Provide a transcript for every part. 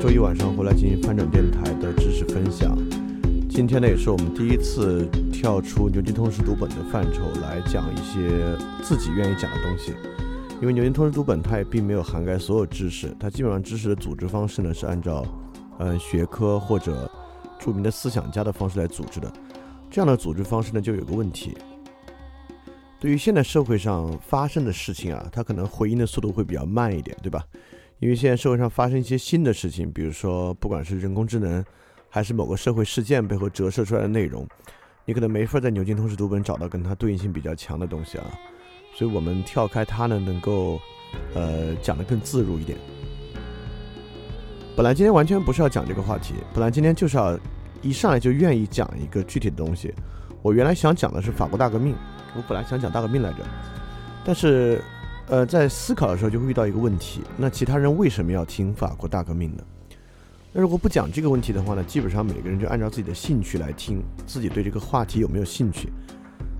周一晚上回来进行翻转电台的知识分享。今天呢，也是我们第一次跳出牛津通识读本的范畴来讲一些自己愿意讲的东西，因为牛津通识读本它也并没有涵盖所有知识，它基本上知识的组织方式呢是按照，呃学科或者著名的思想家的方式来组织的，这样的组织方式呢就有个问题，对于现在社会上发生的事情啊，它可能回应的速度会比较慢一点，对吧？因为现在社会上发生一些新的事情，比如说不管是人工智能。还是某个社会事件背后折射出来的内容，你可能没法在牛津通识读本找到跟它对应性比较强的东西啊，所以我们跳开它呢，能够，呃，讲得更自如一点。本来今天完全不是要讲这个话题，本来今天就是要一上来就愿意讲一个具体的东西。我原来想讲的是法国大革命，我本来想讲大革命来着，但是，呃，在思考的时候就会遇到一个问题，那其他人为什么要听法国大革命呢？那如果不讲这个问题的话呢，基本上每个人就按照自己的兴趣来听，自己对这个话题有没有兴趣。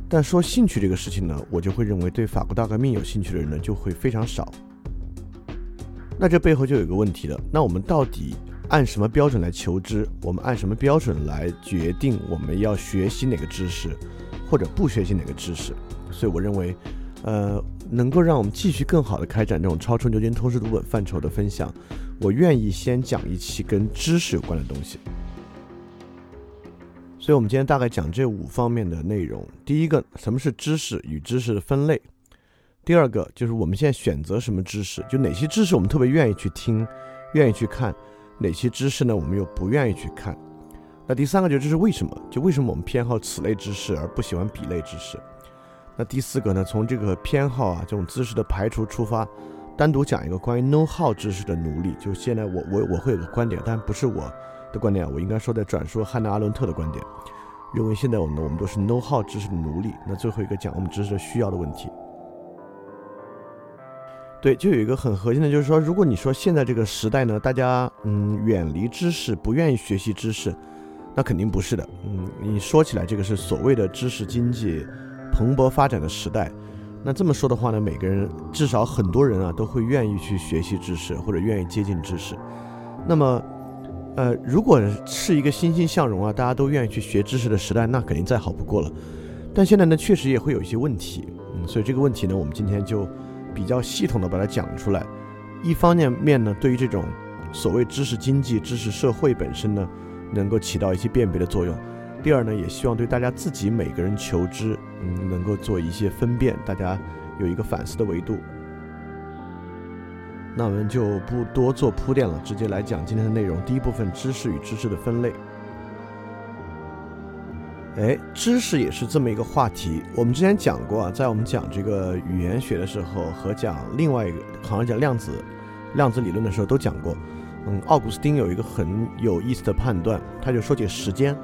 但说兴趣这个事情呢，我就会认为对法国大革命有兴趣的人呢就会非常少。那这背后就有个问题了，那我们到底按什么标准来求知？我们按什么标准来决定我们要学习哪个知识，或者不学习哪个知识？所以我认为，呃，能够让我们继续更好的开展这种超出牛津通识读本范畴的分享。我愿意先讲一期跟知识有关的东西，所以，我们今天大概讲这五方面的内容。第一个，什么是知识与知识的分类；第二个，就是我们现在选择什么知识，就哪些知识我们特别愿意去听、愿意去看，哪些知识呢，我们又不愿意去看。那第三个，就这是为什么？就为什么我们偏好此类知识而不喜欢彼类知识？那第四个呢，从这个偏好啊，这种知识的排除出发。单独讲一个关于 know how 知识的奴隶，就现在我我我会有个观点，但不是我的观点，我应该说在转述汉娜阿伦特的观点，认为现在我们我们都是 know how 知识的奴隶。那最后一个讲我们知识的需要的问题，对，就有一个很核心的，就是说，如果你说现在这个时代呢，大家嗯远离知识，不愿意学习知识，那肯定不是的。嗯，你说起来这个是所谓的知识经济蓬勃发展的时代。那这么说的话呢，每个人至少很多人啊都会愿意去学习知识，或者愿意接近知识。那么，呃，如果是一个欣欣向荣啊，大家都愿意去学知识的时代，那肯定再好不过了。但现在呢，确实也会有一些问题，嗯，所以这个问题呢，我们今天就比较系统的把它讲出来。一方面面呢，对于这种所谓知识经济、知识社会本身呢，能够起到一些辨别的作用。第二呢，也希望对大家自己每个人求知，嗯，能够做一些分辨，大家有一个反思的维度。那我们就不多做铺垫了，直接来讲今天的内容。第一部分，知识与知识的分类。哎，知识也是这么一个话题。我们之前讲过啊，在我们讲这个语言学的时候，和讲另外一个，好像讲量子量子理论的时候都讲过。嗯，奥古斯丁有一个很有意思的判断，他就说起时间。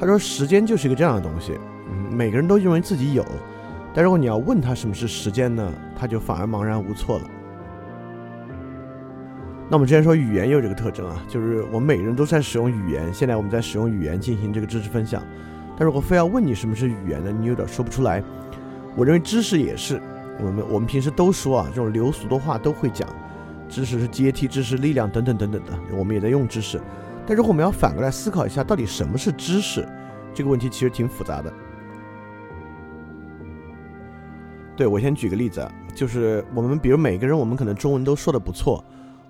他说：“时间就是一个这样的东西，嗯，每个人都认为自己有，但如果你要问他什么是时间呢，他就反而茫然无措了。那我们之前说语言也有这个特征啊，就是我们每个人都在使用语言。现在我们在使用语言进行这个知识分享，但如果非要问你什么是语言呢，你有点说不出来。我认为知识也是，我们我们平时都说啊，这种流俗的话都会讲，知识是阶梯，知识力量等等等等的，我们也在用知识。但如果我们要反过来思考一下，到底什么是知识，这个问题其实挺复杂的。对我先举个例子啊，就是我们比如每个人，我们可能中文都说的不错，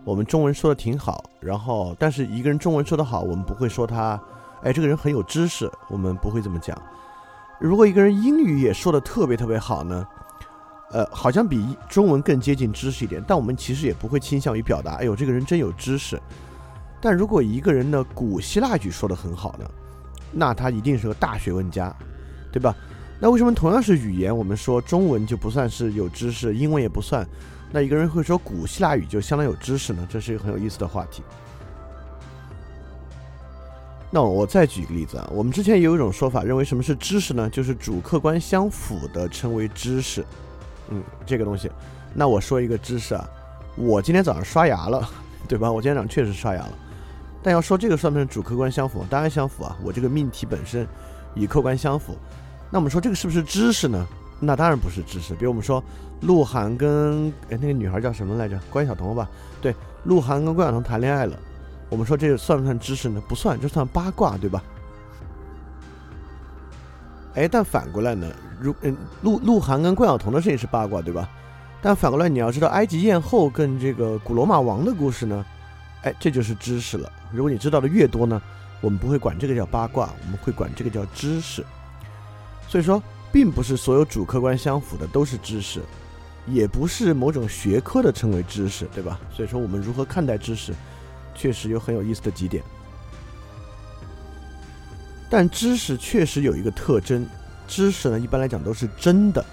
我们中文说的挺好，然后但是一个人中文说的好，我们不会说他，哎，这个人很有知识，我们不会这么讲。如果一个人英语也说的特别特别好呢，呃，好像比中文更接近知识一点，但我们其实也不会倾向于表达，哎呦，这个人真有知识。但如果一个人的古希腊语说的很好呢，那他一定是个大学问家，对吧？那为什么同样是语言，我们说中文就不算是有知识，英文也不算？那一个人会说古希腊语就相当有知识呢？这是一个很有意思的话题。那我再举一个例子啊，我们之前也有一种说法，认为什么是知识呢？就是主客观相符的称为知识。嗯，这个东西。那我说一个知识啊，我今天早上刷牙了，对吧？我今天早上确实刷牙了。但要说这个算不算主客观相符？当然相符啊，我这个命题本身与客观相符。那我们说这个是不是知识呢？那当然不是知识。比如我们说鹿晗跟哎那个女孩叫什么来着？关晓彤吧？对，鹿晗跟关晓彤谈恋爱了。我们说这个算不算知识呢？不算，这算八卦，对吧？哎，但反过来呢？如嗯，鹿鹿晗跟关晓彤的事情是八卦，对吧？但反过来你要知道，埃及艳后跟这个古罗马王的故事呢？哎，这就是知识了。如果你知道的越多呢，我们不会管这个叫八卦，我们会管这个叫知识。所以说，并不是所有主客观相符的都是知识，也不是某种学科的称为知识，对吧？所以说，我们如何看待知识，确实有很有意思的几点。但知识确实有一个特征，知识呢一般来讲都是真的。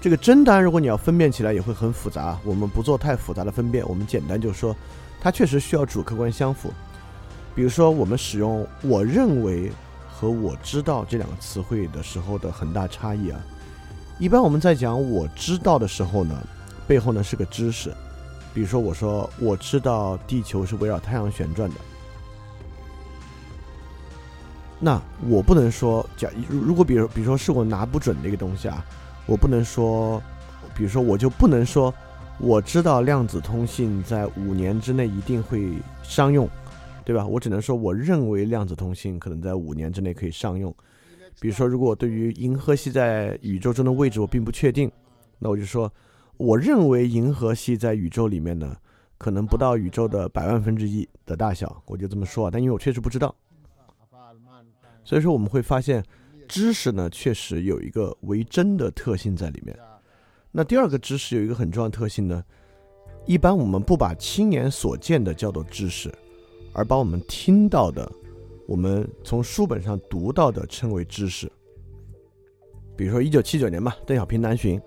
这个真当然，如果你要分辨起来也会很复杂，我们不做太复杂的分辨，我们简单就说，它确实需要主客观相符。比如说，我们使用“我认为”。和我知道这两个词汇的时候的很大差异啊，一般我们在讲我知道的时候呢，背后呢是个知识，比如说我说我知道地球是围绕太阳旋转的，那我不能说假如如果比如比如说是我拿不准的一个东西啊，我不能说，比如说我就不能说我知道量子通信在五年之内一定会商用。对吧？我只能说，我认为量子通信可能在五年之内可以上用。比如说，如果对于银河系在宇宙中的位置我并不确定，那我就说，我认为银河系在宇宙里面呢，可能不到宇宙的百万分之一的大小，我就这么说啊。但因为我确实不知道，所以说我们会发现，知识呢确实有一个为真的特性在里面。那第二个知识有一个很重要的特性呢，一般我们不把亲眼所见的叫做知识。而把我们听到的，我们从书本上读到的称为知识。比如说一九七九年吧，邓小平南巡。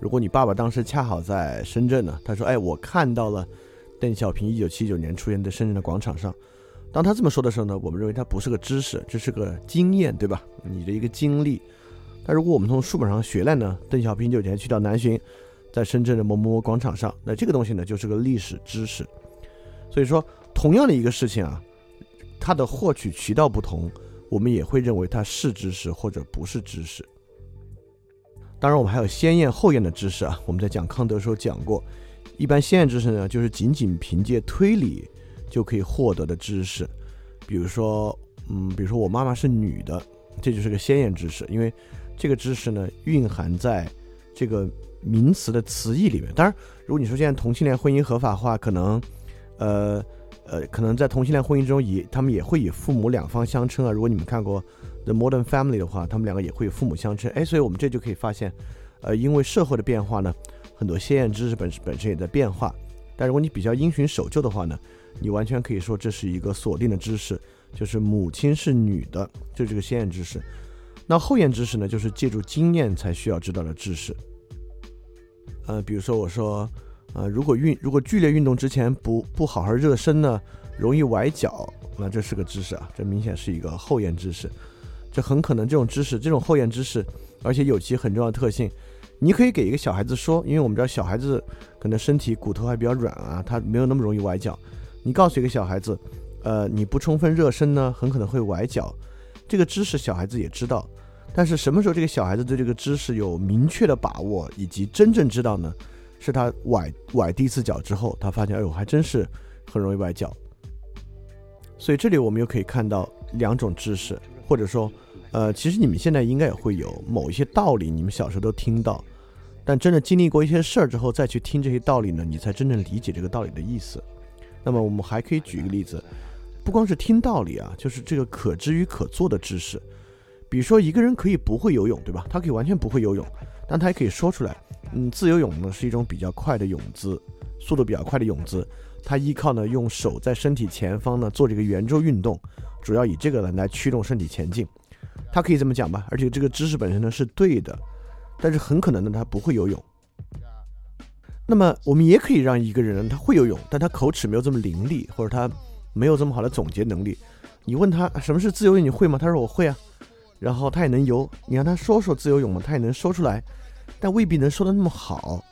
如果你爸爸当时恰好在深圳呢，他说：“哎，我看到了邓小平一九七九年出现在深圳的广场上。”当他这么说的时候呢，我们认为他不是个知识，这是个经验，对吧？你的一个经历。但如果我们从书本上学来呢，邓小平九年去到南巡，在深圳的某某某广场上，那这个东西呢，就是个历史知识。所以说。同样的一个事情啊，它的获取渠道不同，我们也会认为它是知识或者不是知识。当然，我们还有先验后验的知识啊。我们在讲康德的时候讲过，一般先验知识呢，就是仅仅凭借推理就可以获得的知识。比如说，嗯，比如说我妈妈是女的，这就是个先验知识，因为这个知识呢蕴含在这个名词的词义里面。当然，如果你说现在同性恋婚姻合法化，可能，呃。呃，可能在同性恋婚姻中，以他们也会以父母两方相称啊。如果你们看过《The Modern Family》的话，他们两个也会以父母相称。哎，所以我们这就可以发现，呃，因为社会的变化呢，很多先验知识本本身也在变化。但如果你比较因循守旧的话呢，你完全可以说这是一个锁定的知识，就是母亲是女的，就这个先验知识。那后验知识呢，就是借助经验才需要知道的知识。呃，比如说我说。呃，如果运如果剧烈运动之前不不好好热身呢，容易崴脚，那这是个知识啊，这明显是一个后验知识，这很可能这种知识，这种后验知识，而且有其很重要的特性，你可以给一个小孩子说，因为我们知道小孩子可能身体骨头还比较软啊，他没有那么容易崴脚，你告诉一个小孩子，呃，你不充分热身呢，很可能会崴脚，这个知识小孩子也知道，但是什么时候这个小孩子对这个知识有明确的把握以及真正知道呢？是他崴崴第一次脚之后，他发现，哎呦，还真是很容易崴脚。所以这里我们又可以看到两种知识，或者说，呃，其实你们现在应该也会有某一些道理，你们小时候都听到，但真的经历过一些事儿之后再去听这些道理呢，你才真正理解这个道理的意思。那么我们还可以举一个例子，不光是听道理啊，就是这个可知与可做的知识。比如说一个人可以不会游泳，对吧？他可以完全不会游泳，但他也可以说出来。嗯，自由泳呢是一种比较快的泳姿，速度比较快的泳姿。它依靠呢用手在身体前方呢做这个圆周运动，主要以这个呢来驱动身体前进。他可以这么讲吧？而且这个知识本身呢是对的，但是很可能呢他不会游泳。那么我们也可以让一个人他会游泳，但他口齿没有这么伶俐，或者他没有这么好的总结能力。你问他什么是自由泳，你会吗？他说我会啊。然后他也能游，你让他说说自由泳嘛，他也能说出来，但未必能说的那么好。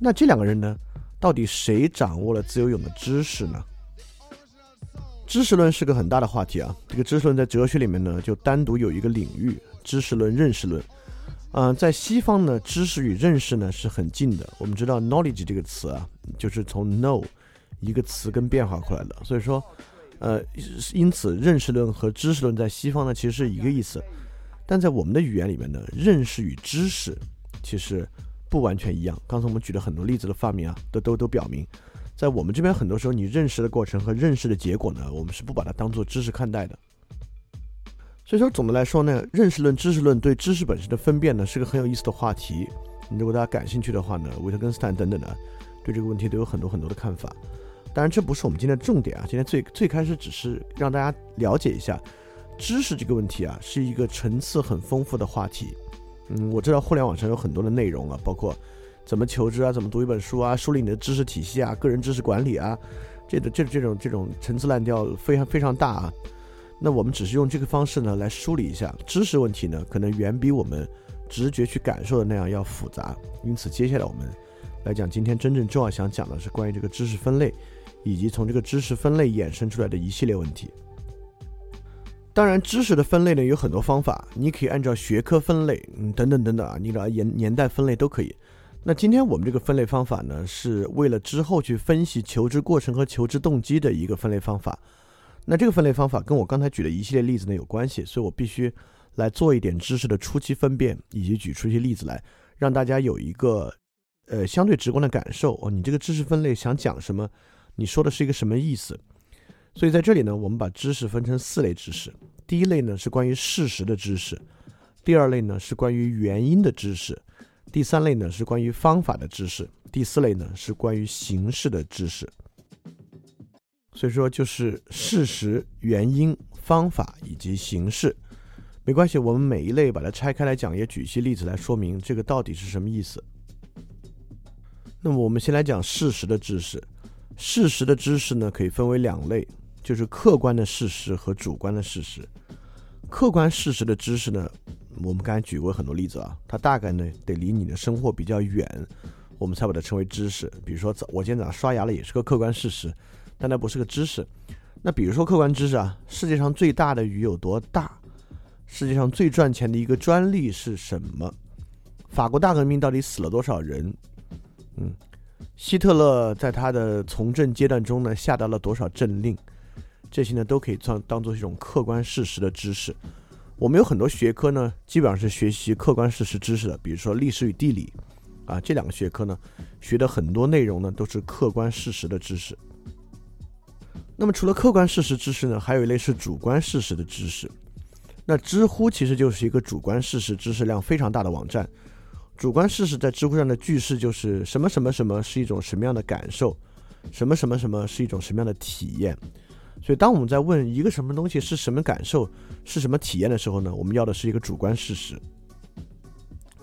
那这两个人呢，到底谁掌握了自由泳的知识呢？知识论是个很大的话题啊。这个知识论在哲学里面呢，就单独有一个领域——知识论、认识论。嗯，在西方呢，知识与认识呢是很近的。我们知道 “knowledge” 这个词啊，就是从 “know” 一个词根变化过来的。所以说，呃，因此认识论和知识论在西方呢，其实是一个意思。但在我们的语言里面呢，认识与知识其实不完全一样。刚才我们举了很多例子的发明啊，都都都表明，在我们这边很多时候，你认识的过程和认识的结果呢，我们是不把它当做知识看待的。所以说，总的来说呢，认识论、知识论对知识本身的分辨呢，是个很有意思的话题。如果大家感兴趣的话呢，维特根斯坦等等的，对这个问题都有很多很多的看法。当然，这不是我们今天的重点啊，今天最最开始只是让大家了解一下。知识这个问题啊，是一个层次很丰富的话题。嗯，我知道互联网上有很多的内容啊，包括怎么求知啊，怎么读一本书啊，梳理你的知识体系啊，个人知识管理啊，这的这这种这种陈词滥调非常非常大啊。那我们只是用这个方式呢来梳理一下知识问题呢，可能远比我们直觉去感受的那样要复杂。因此，接下来我们来讲今天真正重要想讲的是关于这个知识分类，以及从这个知识分类衍生出来的一系列问题。当然，知识的分类呢有很多方法，你可以按照学科分类，嗯，等等等等啊，你的年年代分类都可以。那今天我们这个分类方法呢，是为了之后去分析求知过程和求知动机的一个分类方法。那这个分类方法跟我刚才举的一系列例子呢有关系，所以我必须来做一点知识的初期分辨，以及举出一些例子来，让大家有一个呃相对直观的感受哦，你这个知识分类想讲什么，你说的是一个什么意思。所以在这里呢，我们把知识分成四类知识。第一类呢是关于事实的知识，第二类呢是关于原因的知识，第三类呢是关于方法的知识，第四类呢是关于形式的知识。所以说就是事实、原因、方法以及形式。没关系，我们每一类把它拆开来讲，也举一些例子来说明这个到底是什么意思。那么我们先来讲事实的知识。事实的知识呢可以分为两类。就是客观的事实和主观的事实。客观事实的知识呢，我们刚才举过很多例子啊，它大概呢得离你的生活比较远，我们才把它称为知识。比如说，我今天早上刷牙了，也是个客观事实，但它不是个知识。那比如说客观知识啊，世界上最大的鱼有多大？世界上最赚钱的一个专利是什么？法国大革命到底死了多少人？嗯，希特勒在他的从政阶段中呢，下达了多少政令？这些呢都可以算当做一种客观事实的知识。我们有很多学科呢，基本上是学习客观事实知识的，比如说历史与地理，啊，这两个学科呢，学的很多内容呢都是客观事实的知识。那么除了客观事实知识呢，还有一类是主观事实的知识。那知乎其实就是一个主观事实知识量非常大的网站。主观事实在知乎上的句式就是什么什么什么是一种什么样的感受，什么什么什么是一种什么样的体验。所以，当我们在问一个什么东西是什么感受、是什么体验的时候呢？我们要的是一个主观事实。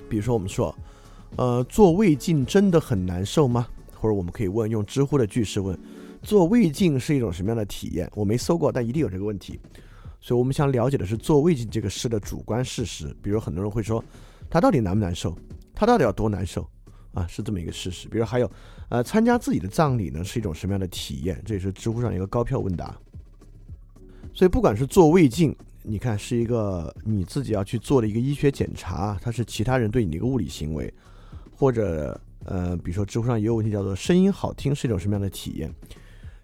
比如说，我们说，呃，做胃镜真的很难受吗？或者我们可以问，用知乎的句式问，做胃镜是一种什么样的体验？我没搜过，但一定有这个问题。所以我们想了解的是做胃镜这个事的主观事实。比如很多人会说，他到底难不难受？他到底要多难受？啊，是这么一个事实。比如还有，呃，参加自己的葬礼呢，是一种什么样的体验？这也是知乎上一个高票问答。所以，不管是做胃镜，你看是一个你自己要去做的一个医学检查，它是其他人对你的一个物理行为，或者呃，比如说知乎上也有问题叫做声音好听是一种什么样的体验？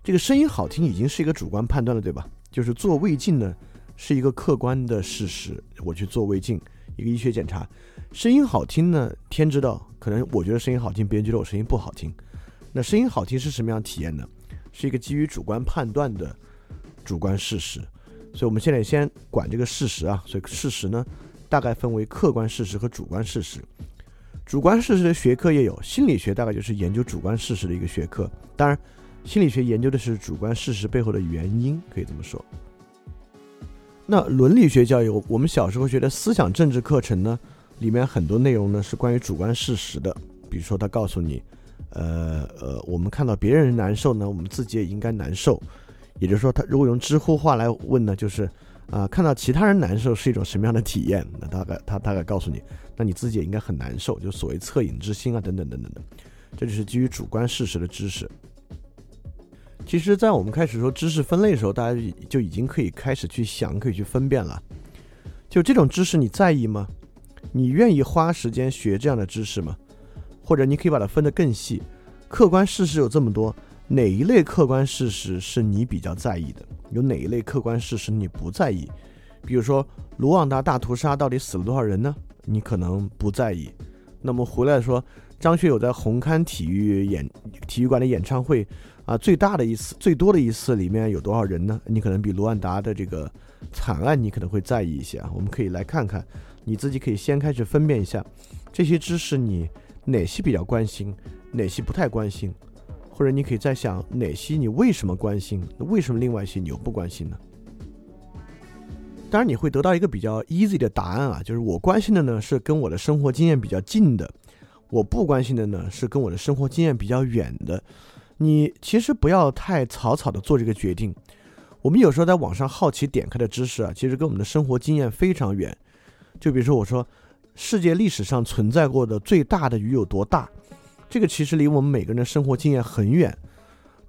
这个声音好听已经是一个主观判断了，对吧？就是做胃镜呢是一个客观的事实，我去做胃镜，一个医学检查，声音好听呢，天知道，可能我觉得声音好听，别人觉得我声音不好听。那声音好听是什么样体验呢？是一个基于主观判断的主观事实。所以我们现在先管这个事实啊，所以事实呢大概分为客观事实和主观事实。主观事实的学科也有，心理学大概就是研究主观事实的一个学科。当然，心理学研究的是主观事实背后的原因，可以这么说。那伦理学教育，我们小时候学的思想政治课程呢，里面很多内容呢是关于主观事实的。比如说，他告诉你，呃呃，我们看到别人难受呢，我们自己也应该难受。也就是说，他如果用知乎话来问呢，就是。啊，看到其他人难受是一种什么样的体验？那大概他大概告诉你，那你自己也应该很难受，就所谓恻隐之心啊，等等等等的，这就是基于主观事实的知识。其实，在我们开始说知识分类的时候，大家就已经可以开始去想，可以去分辨了。就这种知识，你在意吗？你愿意花时间学这样的知识吗？或者你可以把它分得更细，客观事实有这么多。哪一类客观事实是你比较在意的？有哪一类客观事实你不在意？比如说卢旺达大屠杀到底死了多少人呢？你可能不在意。那么回来说，张学友在红磡体育演体育馆的演唱会啊，最大的一次、最多的一次里面有多少人呢？你可能比卢旺达的这个惨案你可能会在意一些啊。我们可以来看看，你自己可以先开始分辨一下这些知识，你哪些比较关心，哪些不太关心。或者你可以在想哪些你为什么关心？那为什么另外一些你又不关心呢？当然你会得到一个比较 easy 的答案啊，就是我关心的呢是跟我的生活经验比较近的，我不关心的呢是跟我的生活经验比较远的。你其实不要太草草的做这个决定。我们有时候在网上好奇点开的知识啊，其实跟我们的生活经验非常远。就比如说我说世界历史上存在过的最大的鱼有多大？这个其实离我们每个人的生活经验很远，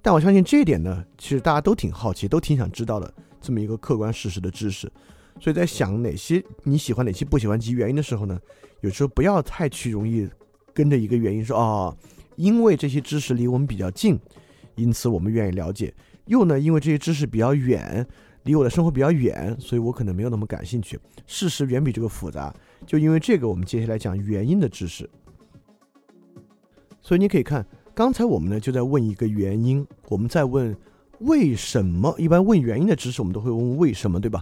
但我相信这一点呢，其实大家都挺好奇，都挺想知道的这么一个客观事实的知识。所以在想哪些你喜欢，哪些不喜欢及原因的时候呢，有时候不要太去容易跟着一个原因说哦，因为这些知识离我们比较近，因此我们愿意了解；又呢，因为这些知识比较远，离我的生活比较远，所以我可能没有那么感兴趣。事实远比这个复杂，就因为这个，我们接下来讲原因的知识。所以你可以看，刚才我们呢就在问一个原因，我们在问为什么。一般问原因的知识，我们都会问为什么，对吧？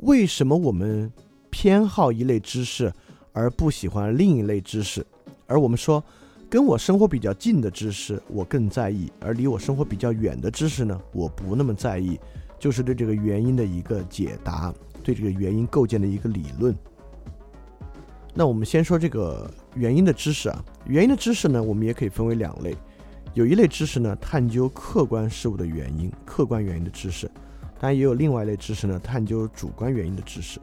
为什么我们偏好一类知识而不喜欢另一类知识？而我们说，跟我生活比较近的知识我更在意，而离我生活比较远的知识呢，我不那么在意。就是对这个原因的一个解答，对这个原因构建的一个理论。那我们先说这个原因的知识啊，原因的知识呢，我们也可以分为两类，有一类知识呢，探究客观事物的原因，客观原因的知识，当然也有另外一类知识呢，探究主观原因的知识。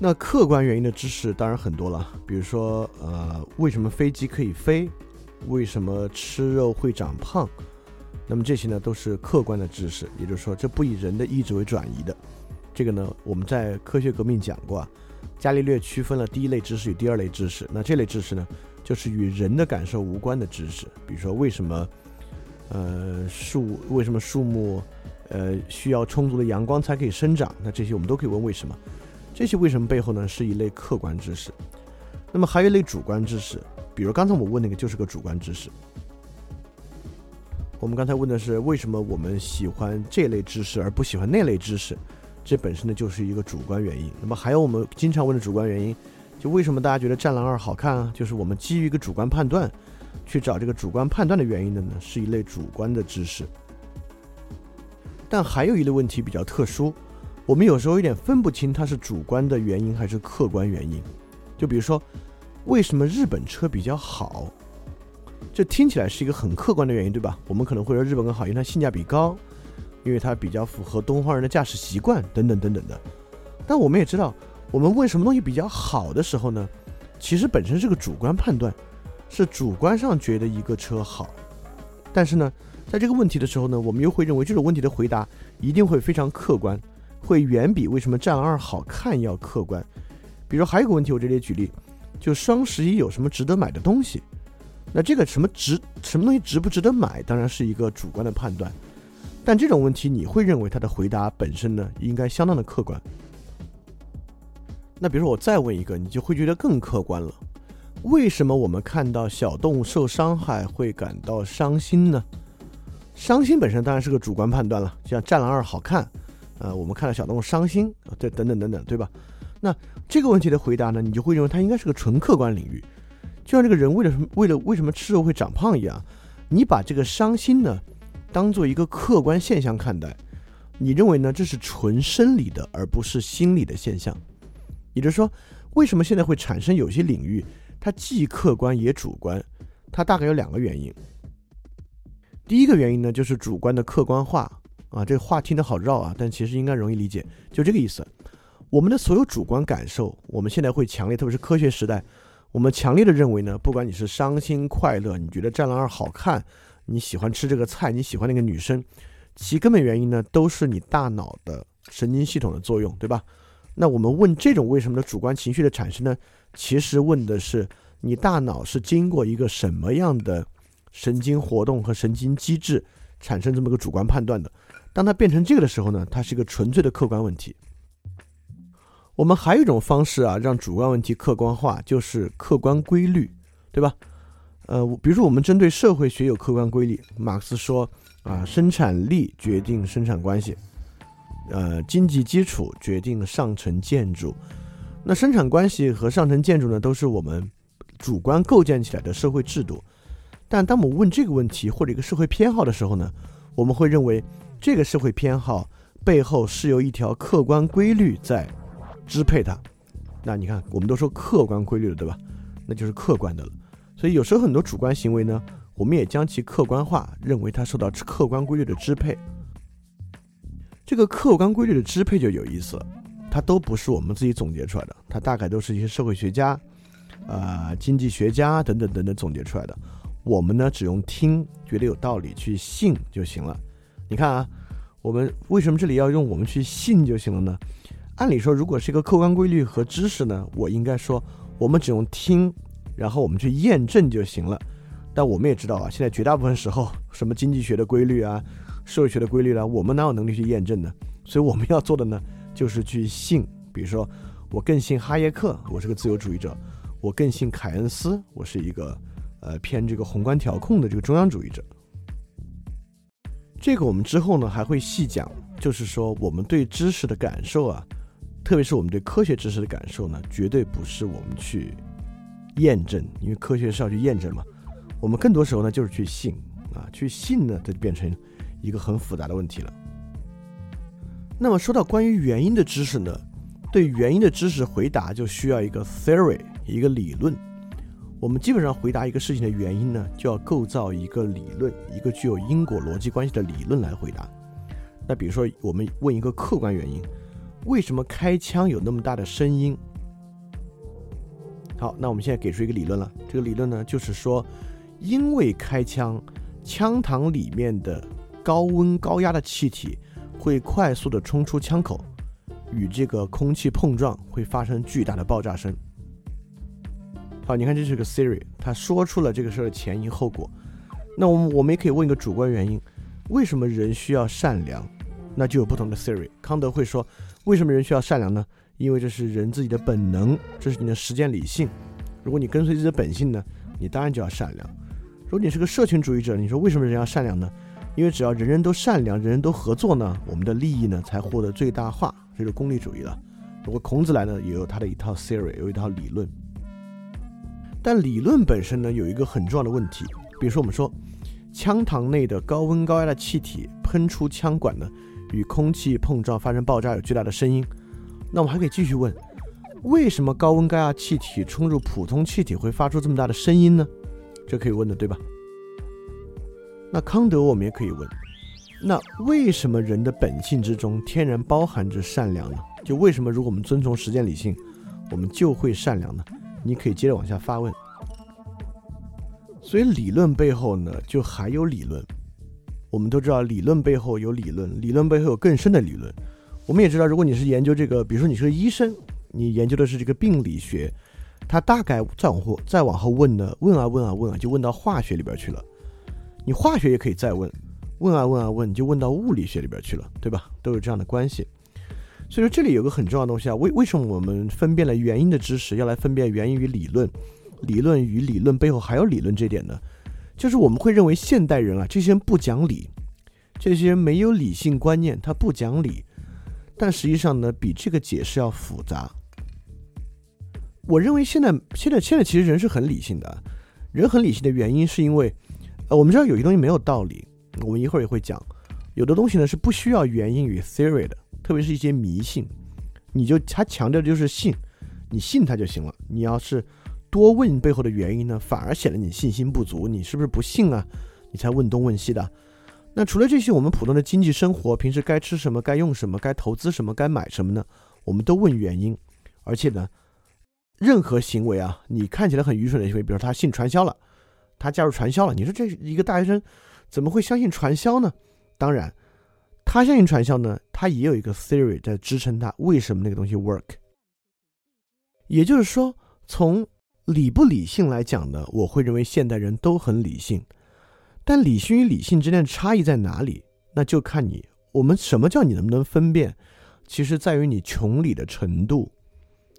那客观原因的知识当然很多了，比如说，呃，为什么飞机可以飞？为什么吃肉会长胖？那么这些呢，都是客观的知识，也就是说，这不以人的意志为转移的。这个呢，我们在科学革命讲过啊。伽利略区分了第一类知识与第二类知识。那这类知识呢，就是与人的感受无关的知识。比如说，为什么，呃，树为什么树木，呃，需要充足的阳光才可以生长？那这些我们都可以问为什么。这些为什么背后呢，是一类客观知识。那么还有一类主观知识，比如刚才我问那个就是个主观知识。我们刚才问的是为什么我们喜欢这类知识而不喜欢那类知识。这本身呢就是一个主观原因。那么还有我们经常问的主观原因，就为什么大家觉得《战狼二》好看啊？就是我们基于一个主观判断去找这个主观判断的原因的呢，是一类主观的知识。但还有一类问题比较特殊，我们有时候有点分不清它是主观的原因还是客观原因。就比如说，为什么日本车比较好？这听起来是一个很客观的原因，对吧？我们可能会说日本更好，因为它性价比高。因为它比较符合东方人的驾驶习惯，等等等等的。但我们也知道，我们问什么东西比较好的时候呢，其实本身是个主观判断，是主观上觉得一个车好。但是呢，在这个问题的时候呢，我们又会认为这种问题的回答一定会非常客观，会远比为什么《战狼二》好看要客观。比如还有一个问题，我这里举例，就双十一有什么值得买的东西？那这个什么值什么东西值不值得买，当然是一个主观的判断。但这种问题，你会认为他的回答本身呢，应该相当的客观。那比如说我再问一个，你就会觉得更客观了。为什么我们看到小动物受伤害会感到伤心呢？伤心本身当然是个主观判断了，像《战狼二》好看，呃，我们看到小动物伤心啊，对，等等等等，对吧？那这个问题的回答呢，你就会认为它应该是个纯客观领域，就像这个人为了什么为了为什么吃肉会长胖一样，你把这个伤心呢当做一个客观现象看待，你认为呢这是纯生理的而不是心理的现象，也就是说，为什么现在会产生有些领域它既客观也主观？它大概有两个原因。第一个原因呢就是主观的客观化啊，这话听得好绕啊，但其实应该容易理解，就这个意思。我们的所有主观感受，我们现在会强烈，特别是科学时代，我们强烈的认为呢，不管你是伤心、快乐，你觉得《战狼二》好看，你喜欢吃这个菜，你喜欢那个女生，其根本原因呢，都是你大脑的神经系统的作用，对吧？那我们问这种为什么的主观情绪的产生呢？其实问的是你大脑是经过一个什么样的神经活动和神经机制产生这么个主观判断的？当它变成这个的时候呢，它是一个纯粹的客观问题。我们还有一种方式啊，让主观问题客观化，就是客观规律，对吧？呃，比如说我们针对社会学有客观规律，马克思说啊，生产力决定生产关系，呃，经济基础决定上层建筑。那生产关系和上层建筑呢，都是我们主观构建起来的社会制度。但当我们问这个问题或者一个社会偏好的时候呢，我们会认为这个社会偏好背后是由一条客观规律在。支配它，那你看，我们都说客观规律了，对吧？那就是客观的了。所以有时候很多主观行为呢，我们也将其客观化，认为它受到客观规律的支配。这个客观规律的支配就有意思了，它都不是我们自己总结出来的，它大概都是一些社会学家、啊经济学家等等等等总结出来的。我们呢，只用听，觉得有道理，去信就行了。你看啊，我们为什么这里要用我们去信就行了呢？按理说，如果是一个客观规律和知识呢，我应该说，我们只用听，然后我们去验证就行了。但我们也知道啊，现在绝大部分时候，什么经济学的规律啊、社会学的规律啦，我们哪有能力去验证呢？所以我们要做的呢，就是去信。比如说，我更信哈耶克，我是个自由主义者；我更信凯恩斯，我是一个呃偏这个宏观调控的这个中央主义者。这个我们之后呢还会细讲，就是说我们对知识的感受啊。特别是我们对科学知识的感受呢，绝对不是我们去验证，因为科学是要去验证嘛。我们更多时候呢，就是去信啊，去信呢，它就变成一个很复杂的问题了。那么说到关于原因的知识呢，对原因的知识回答就需要一个 theory，一个理论。我们基本上回答一个事情的原因呢，就要构造一个理论，一个具有因果逻辑关系的理论来回答。那比如说，我们问一个客观原因。为什么开枪有那么大的声音？好，那我们现在给出一个理论了。这个理论呢，就是说，因为开枪，枪膛里面的高温高压的气体会快速的冲出枪口，与这个空气碰撞，会发生巨大的爆炸声。好，你看这是个 Siri，他说出了这个事儿的前因后果。那我们我们也可以问一个主观原因：为什么人需要善良？那就有不同的 Siri。康德会说。为什么人需要善良呢？因为这是人自己的本能，这是你的实践理性。如果你跟随自己的本性呢，你当然就要善良。如果你是个社群主义者，你说为什么人要善良呢？因为只要人人都善良，人人都合作呢，我们的利益呢才获得最大化，这是功利主义了。如果孔子来呢，也有他的一套 theory，有一套理论。但理论本身呢，有一个很重要的问题，比如说我们说，枪膛内的高温高压的气体喷出枪管呢？与空气碰撞发生爆炸有巨大的声音，那我们还可以继续问，为什么高温高压气体冲入普通气体会发出这么大的声音呢？这可以问的，对吧？那康德我们也可以问，那为什么人的本性之中天然包含着善良呢？就为什么如果我们遵从实践理性，我们就会善良呢？你可以接着往下发问。所以理论背后呢，就还有理论。我们都知道，理论背后有理论，理论背后有更深的理论。我们也知道，如果你是研究这个，比如说你是个医生，你研究的是这个病理学，它大概再往后再往后问呢，问啊问啊问啊，就问到化学里边去了。你化学也可以再问，问啊问啊问，就问到物理学里边去了，对吧？都有这样的关系。所以说这里有个很重要的东西啊，为为什么我们分辨了原因的知识，要来分辨原因与理论，理论与理论背后还有理论这点呢？就是我们会认为现代人啊，这些人不讲理，这些人没有理性观念，他不讲理。但实际上呢，比这个解释要复杂。我认为现在现在现在其实人是很理性的，人很理性的原因是因为，呃，我们知道有些东西没有道理，我们一会儿也会讲，有的东西呢是不需要原因与 theory 的，特别是一些迷信，你就他强调的就是信，你信他就行了。你要是多问背后的原因呢，反而显得你信心不足，你是不是不信啊？你才问东问西的。那除了这些，我们普通的经济生活，平时该吃什么、该用什么、该投资什么、该买什么呢？我们都问原因，而且呢。任何行为啊，你看起来很愚蠢的行为，比如他信传销了，他加入传销了，你说这一个大学生怎么会相信传销呢？当然，他相信传销呢，他也有一个 theory 在支撑他为什么那个东西 work。也就是说，从理不理性来讲呢，我会认为现代人都很理性，但理性与理性之间的差异在哪里？那就看你我们什么叫你能不能分辨，其实在于你穷理的程度，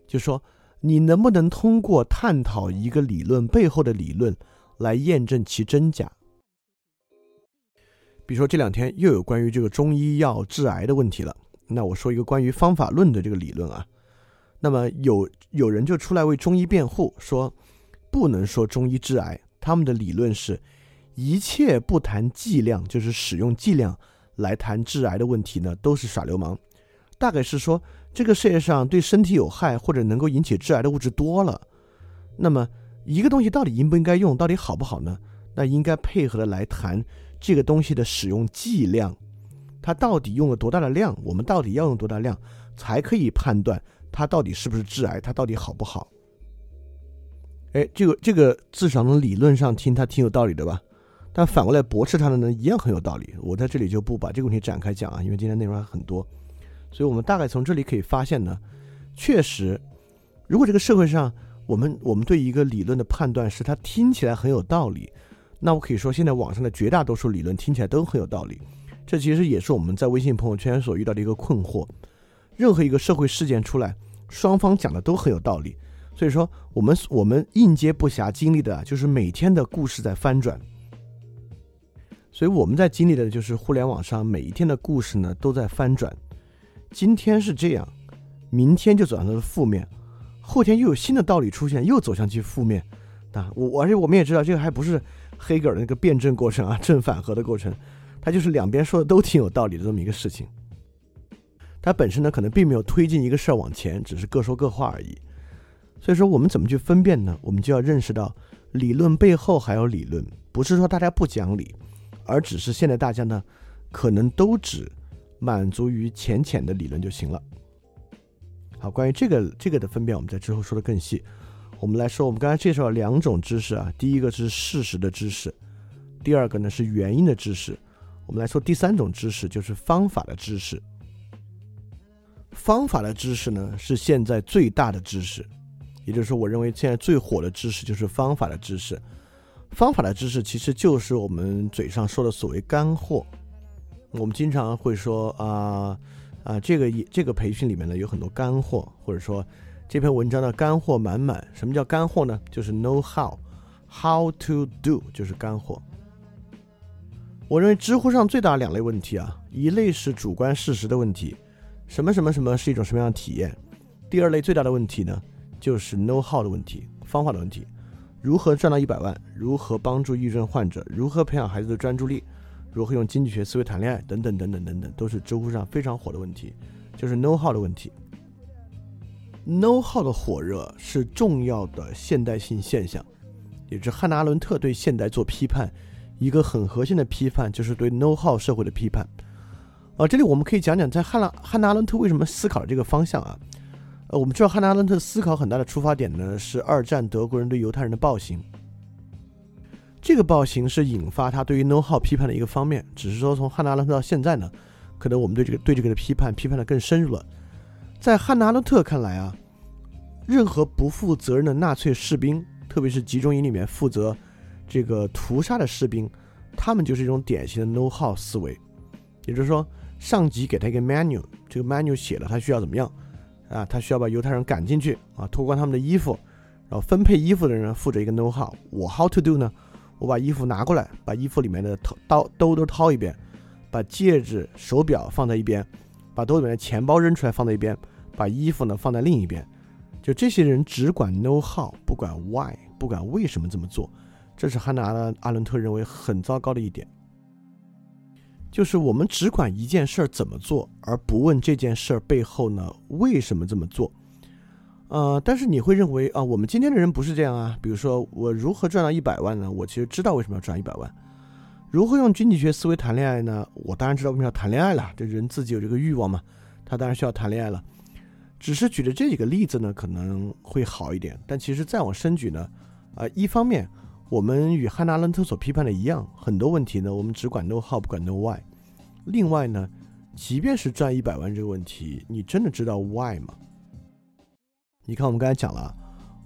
就说。你能不能通过探讨一个理论背后的理论来验证其真假？比如说这两天又有关于这个中医药治癌的问题了。那我说一个关于方法论的这个理论啊。那么有有人就出来为中医辩护，说不能说中医致癌。他们的理论是，一切不谈剂量，就是使用剂量来谈致癌的问题呢，都是耍流氓。大概是说。这个世界上对身体有害或者能够引起致癌的物质多了，那么一个东西到底应不应该用，到底好不好呢？那应该配合的来谈这个东西的使用剂量，它到底用了多大的量，我们到底要用多大量才可以判断它到底是不是致癌，它到底好不好？哎，这个这个至少从理论上听它挺有道理的吧？但反过来驳斥它的呢，一样很有道理。我在这里就不把这个问题展开讲啊，因为今天内容还很多。所以，我们大概从这里可以发现呢，确实，如果这个社会上，我们我们对一个理论的判断是它听起来很有道理，那我可以说，现在网上的绝大多数理论听起来都很有道理。这其实也是我们在微信朋友圈所遇到的一个困惑。任何一个社会事件出来，双方讲的都很有道理，所以说，我们我们应接不暇经历的就是每天的故事在翻转。所以我们在经历的就是互联网上每一天的故事呢都在翻转。今天是这样，明天就走向了负面，后天又有新的道理出现，又走向去负面。啊，我而且我们也知道，这个还不是黑格尔那个辩证过程啊，正反合的过程，它就是两边说的都挺有道理的这么一个事情。它本身呢，可能并没有推进一个事儿往前，只是各说各话而已。所以说，我们怎么去分辨呢？我们就要认识到，理论背后还有理论，不是说大家不讲理，而只是现在大家呢，可能都只。满足于浅浅的理论就行了。好，关于这个这个的分辨，我们在之后说的更细。我们来说，我们刚才介绍了两种知识啊，第一个是事实的知识，第二个呢是原因的知识。我们来说第三种知识，就是方法的知识。方法的知识呢是现在最大的知识，也就是说，我认为现在最火的知识就是方法的知识。方法的知识其实就是我们嘴上说的所谓干货。我们经常会说啊啊，这个这个培训里面呢有很多干货，或者说这篇文章的干货满满。什么叫干货呢？就是 know how，how to do 就是干货。我认为知乎上最大两类问题啊，一类是主观事实的问题，什么什么什么是一种什么样的体验；第二类最大的问题呢，就是 know how 的问题，方法的问题，如何赚到一百万，如何帮助抑郁症患者，如何培养孩子的专注力。如何用经济学思维谈恋爱等等等等等等，都是知乎上非常火的问题，就是 know how 的问题。know how 的火热是重要的现代性现象，也是汉娜·阿伦特对现代做批判一个很核心的批判，就是对 know how 社会的批判。啊，这里我们可以讲讲在汉娜汉娜·伦特为什么思考这个方向啊？呃，我们知道汉娜·伦特思考很大的出发点呢是二战德国人对犹太人的暴行。这个暴行是引发他对于 know how 批判的一个方面，只是说从汉娜·伦特到现在呢，可能我们对这个对这个的批判批判的更深入了。在汉娜·伦特看来啊，任何不负责任的纳粹士兵，特别是集中营里面负责这个屠杀的士兵，他们就是一种典型的 know how 思维。也就是说，上级给他一个 menu，这个 menu 写了他需要怎么样啊？他需要把犹太人赶进去啊，脱光他们的衣服，然后分配衣服的人负责一个 know how。我 how to do 呢？我把衣服拿过来，把衣服里面的掏刀兜都掏一遍，把戒指、手表放在一边，把兜里面的钱包扔出来放在一边，把衣服呢放在另一边。就这些人只管 know how，不管 why，不管为什么这么做。这是汉娜阿阿伦特认为很糟糕的一点。就是我们只管一件事儿怎么做，而不问这件事儿背后呢为什么这么做。呃，但是你会认为啊，我们今天的人不是这样啊。比如说，我如何赚到一百万呢？我其实知道为什么要赚一百万。如何用经济学思维谈恋爱呢？我当然知道为什么要谈恋爱了。这人自己有这个欲望嘛，他当然需要谈恋爱了。只是举的这几个例子呢，可能会好一点。但其实再往深举呢，啊，一方面我们与汉娜·伦特所批判的一样，很多问题呢，我们只管 no how，不管 know why。另外呢，即便是赚一百万这个问题，你真的知道 why 吗？你看，我们刚才讲了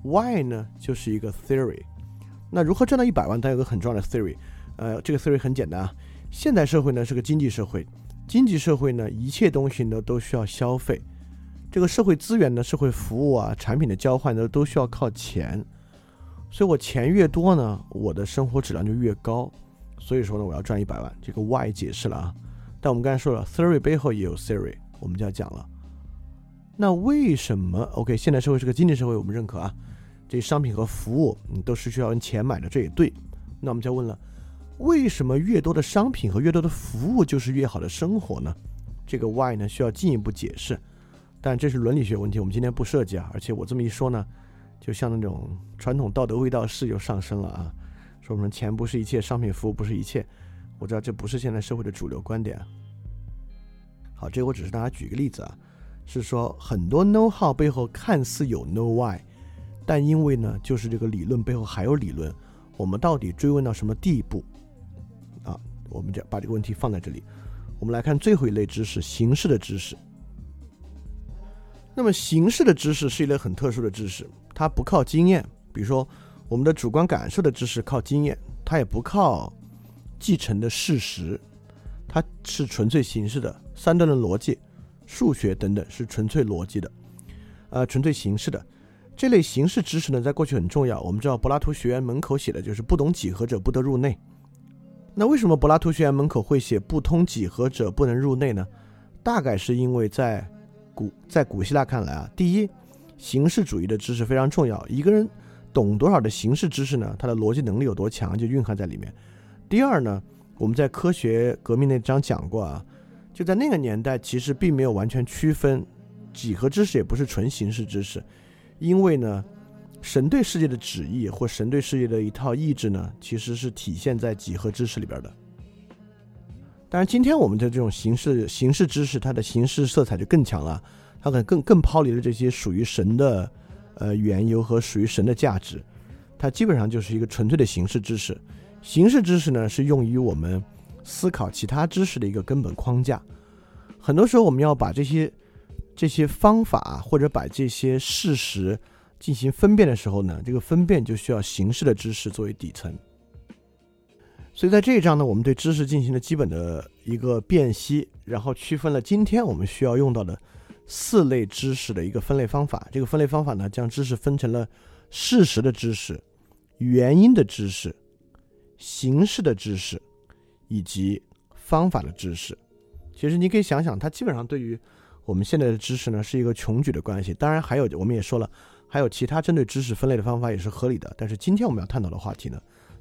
，why 呢，就是一个 theory。那如何赚到一百万？它有个很重要的 theory。呃，这个 theory 很简单啊。现代社会呢是个经济社会，经济社会呢一切东西呢都需要消费，这个社会资源呢、社会服务啊、产品的交换呢都需要靠钱。所以我钱越多呢，我的生活质量就越高。所以说呢，我要赚一百万。这个 Y 解释了啊。但我们刚才说了，theory 背后也有 theory，我们就要讲了。那为什么？OK，现代社会是个经济社会，我们认可啊。这商品和服务，你都是需要用钱买的，这也对。那我们就要问了，为什么越多的商品和越多的服务就是越好的生活呢？这个 Y 呢，需要进一步解释。但这是伦理学问题，我们今天不涉及啊。而且我这么一说呢，就像那种传统道德味道是又上升了啊。说我们钱不是一切，商品服务不是一切。我知道这不是现在社会的主流观点。好，这我只是大家举个例子啊。是说很多 know how 背后看似有 know why，但因为呢，就是这个理论背后还有理论，我们到底追问到什么地步？啊，我们就把这个问题放在这里。我们来看最后一类知识，形式的知识。那么形式的知识是一类很特殊的知识，它不靠经验，比如说我们的主观感受的知识靠经验，它也不靠继承的事实，它是纯粹形式的三段论逻辑。数学等等是纯粹逻辑的，呃，纯粹形式的这类形式知识呢，在过去很重要。我们知道柏拉图学院门口写的就是“不懂几何者不得入内”。那为什么柏拉图学院门口会写“不通几何者不能入内”呢？大概是因为在古在古希腊看来啊，第一，形式主义的知识非常重要。一个人懂多少的形式知识呢？他的逻辑能力有多强，就蕴含在里面。第二呢，我们在科学革命那章讲过啊。就在那个年代，其实并没有完全区分几何知识也不是纯形式知识，因为呢，神对世界的旨意或神对世界的一套意志呢，其实是体现在几何知识里边的。当然，今天我们的这种形式形式知识，它的形式色彩就更强了，它可能更更抛离了这些属于神的呃缘由和属于神的价值，它基本上就是一个纯粹的形式知识。形式知识呢，是用于我们。思考其他知识的一个根本框架，很多时候我们要把这些这些方法或者把这些事实进行分辨的时候呢，这个分辨就需要形式的知识作为底层。所以在这一章呢，我们对知识进行了基本的一个辨析，然后区分了今天我们需要用到的四类知识的一个分类方法。这个分类方法呢，将知识分成了事实的知识、原因的知识、形式的知识。以及方法的知识，其实你可以想想，它基本上对于我们现在的知识呢是一个穷举的关系。当然，还有我们也说了，还有其他针对知识分类的方法也是合理的。但是今天我们要探讨的话题呢，